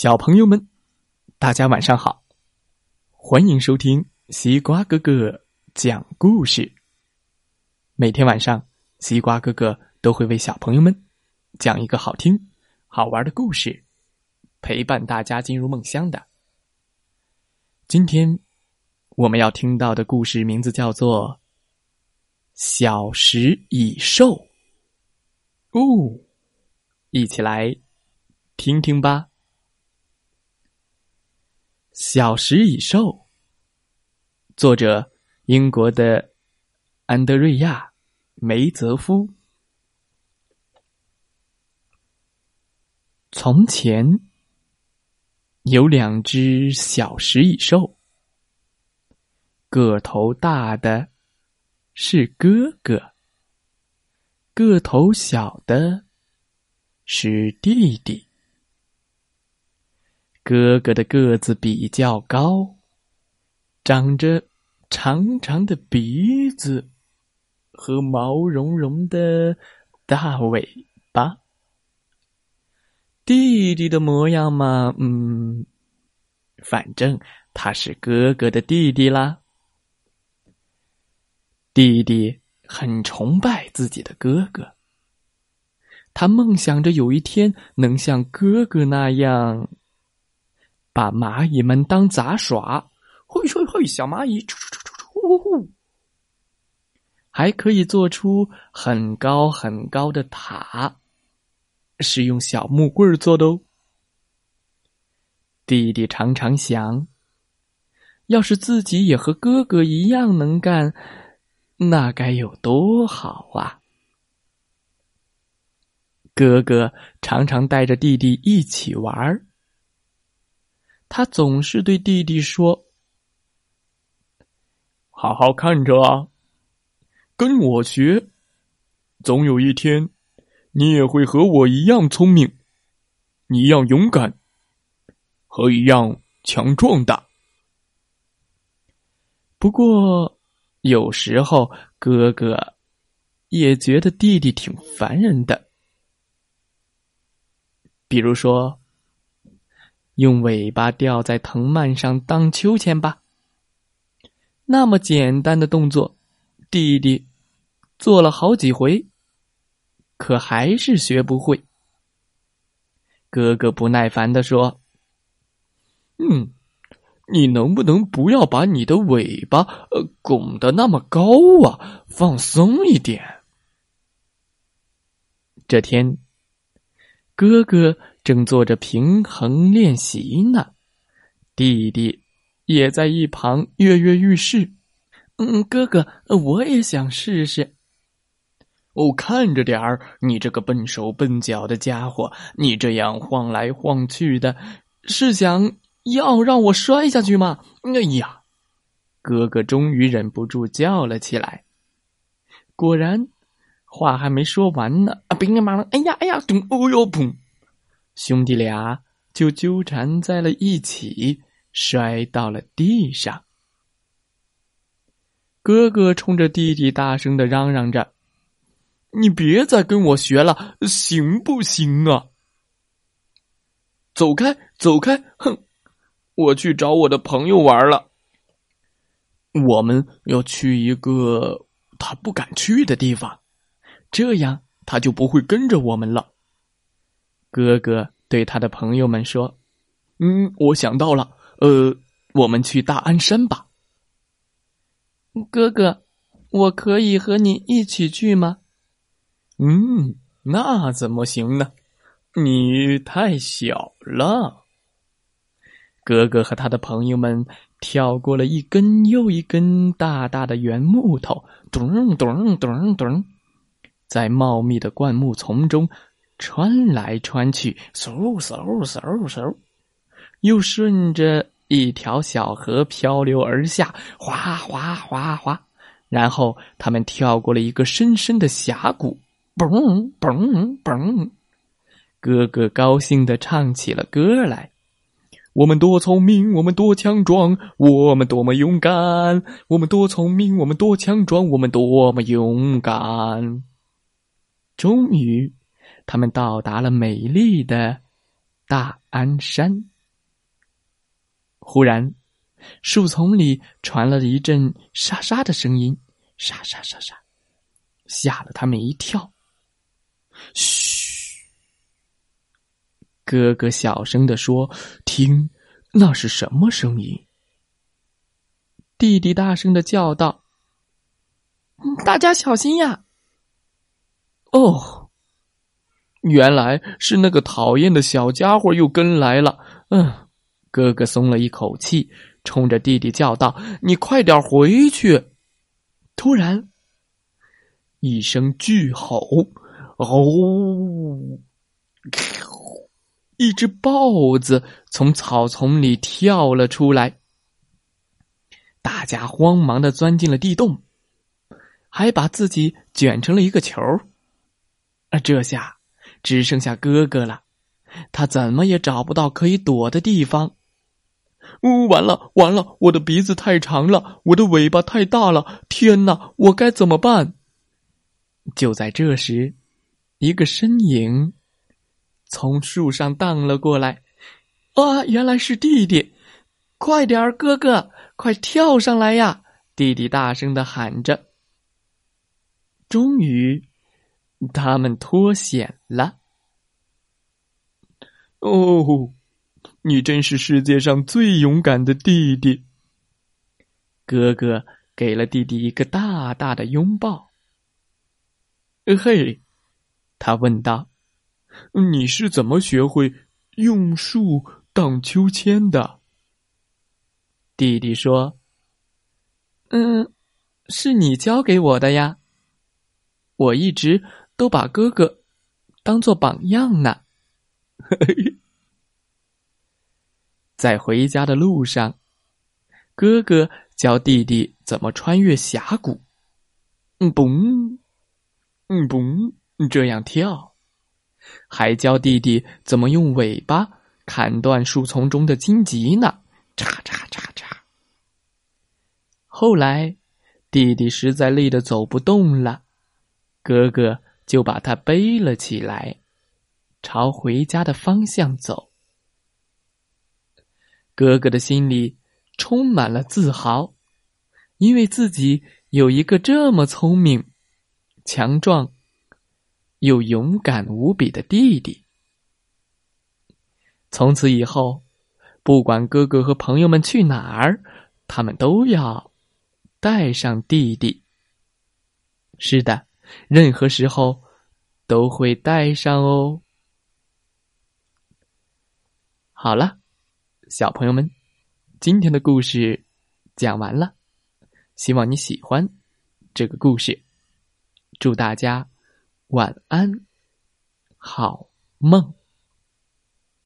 小朋友们，大家晚上好！欢迎收听西瓜哥哥讲故事。每天晚上，西瓜哥哥都会为小朋友们讲一个好听、好玩的故事，陪伴大家进入梦乡的。今天我们要听到的故事名字叫做《小食蚁兽》。哦，一起来听听吧。小食蚁兽，作者英国的安德瑞亚·梅泽夫。从前有两只小食蚁兽，个头大的是哥哥，个头小的是弟弟。哥哥的个子比较高，长着长长的鼻子和毛茸茸的大尾巴。弟弟的模样嘛，嗯，反正他是哥哥的弟弟啦。弟弟很崇拜自己的哥哥，他梦想着有一天能像哥哥那样。把蚂蚁们当杂耍，嘿嘿嘿，小蚂蚁，出出出出出，还可以做出很高很高的塔，是用小木棍做的哦。弟弟常常想，要是自己也和哥哥一样能干，那该有多好啊！哥哥常常带着弟弟一起玩儿。他总是对弟弟说：“好好看着啊，跟我学，总有一天，你也会和我一样聪明，一样勇敢，和一样强壮的。”不过，有时候哥哥也觉得弟弟挺烦人的，比如说。用尾巴吊在藤蔓上荡秋千吧。那么简单的动作，弟弟做了好几回，可还是学不会。哥哥不耐烦的说：“嗯，你能不能不要把你的尾巴呃拱得那么高啊？放松一点。”这天，哥哥。正做着平衡练习呢，弟弟也在一旁跃跃欲试。嗯，哥哥，我也想试试。哦，看着点儿，你这个笨手笨脚的家伙，你这样晃来晃去的，是想要让我摔下去吗？哎呀，哥哥终于忍不住叫了起来。果然，话还没说完呢，啊，乒铃乓啷，哎呀，哎呀，咚，哦哟，砰！兄弟俩就纠缠在了一起，摔到了地上。哥哥冲着弟弟大声的嚷嚷着：“你别再跟我学了，行不行啊？”走开，走开！哼，我去找我的朋友玩了。我们要去一个他不敢去的地方，这样他就不会跟着我们了。哥哥对他的朋友们说：“嗯，我想到了，呃，我们去大安山吧。”哥哥，我可以和你一起去吗？嗯，那怎么行呢？你太小了。哥哥和他的朋友们跳过了一根又一根大大的圆木头，咚咚咚咚，在茂密的灌木丛中。穿来穿去，嗖嗖嗖嗖，又顺着一条小河漂流而下，哗哗哗哗。然后他们跳过了一个深深的峡谷，嘣嘣嘣。哥哥高兴的唱起了歌来：“我们多聪明，我们多强壮，我们多么勇敢！我们多聪明，我们多强壮，我们多么勇敢！”终于。他们到达了美丽的大安山。忽然，树丛里传来了一阵沙沙的声音，沙沙沙沙，吓了他们一跳。嘘，哥哥小声的说：“听，那是什么声音？”弟弟大声的叫道：“大家小心呀！”哦，原来是那个讨厌的小家伙又跟来了。嗯，哥哥松了一口气，冲着弟弟叫道：“你快点回去！”突然，一声巨吼，哦，一只豹子从草丛里跳了出来。大家慌忙的钻进了地洞，还把自己卷成了一个球。啊，这下只剩下哥哥了，他怎么也找不到可以躲的地方。呜，完了完了！我的鼻子太长了，我的尾巴太大了，天哪，我该怎么办？就在这时，一个身影从树上荡了过来。啊，原来是弟弟！快点儿，哥哥，快跳上来呀！弟弟大声的喊着。终于。他们脱险了。哦，你真是世界上最勇敢的弟弟。哥哥给了弟弟一个大大的拥抱。嘿，他问道：“你是怎么学会用树荡秋千的？”弟弟说：“嗯，是你教给我的呀。我一直。”都把哥哥当做榜样呢。在回家的路上，哥哥教弟弟怎么穿越峡谷，嗯嘣，嗯嘣，这样跳，还教弟弟怎么用尾巴砍断树丛中的荆棘呢，嚓嚓嚓嚓。后来，弟弟实在累得走不动了，哥哥。就把他背了起来，朝回家的方向走。哥哥的心里充满了自豪，因为自己有一个这么聪明、强壮又勇敢无比的弟弟。从此以后，不管哥哥和朋友们去哪儿，他们都要带上弟弟。是的。任何时候都会带上哦。好了，小朋友们，今天的故事讲完了，希望你喜欢这个故事。祝大家晚安，好梦。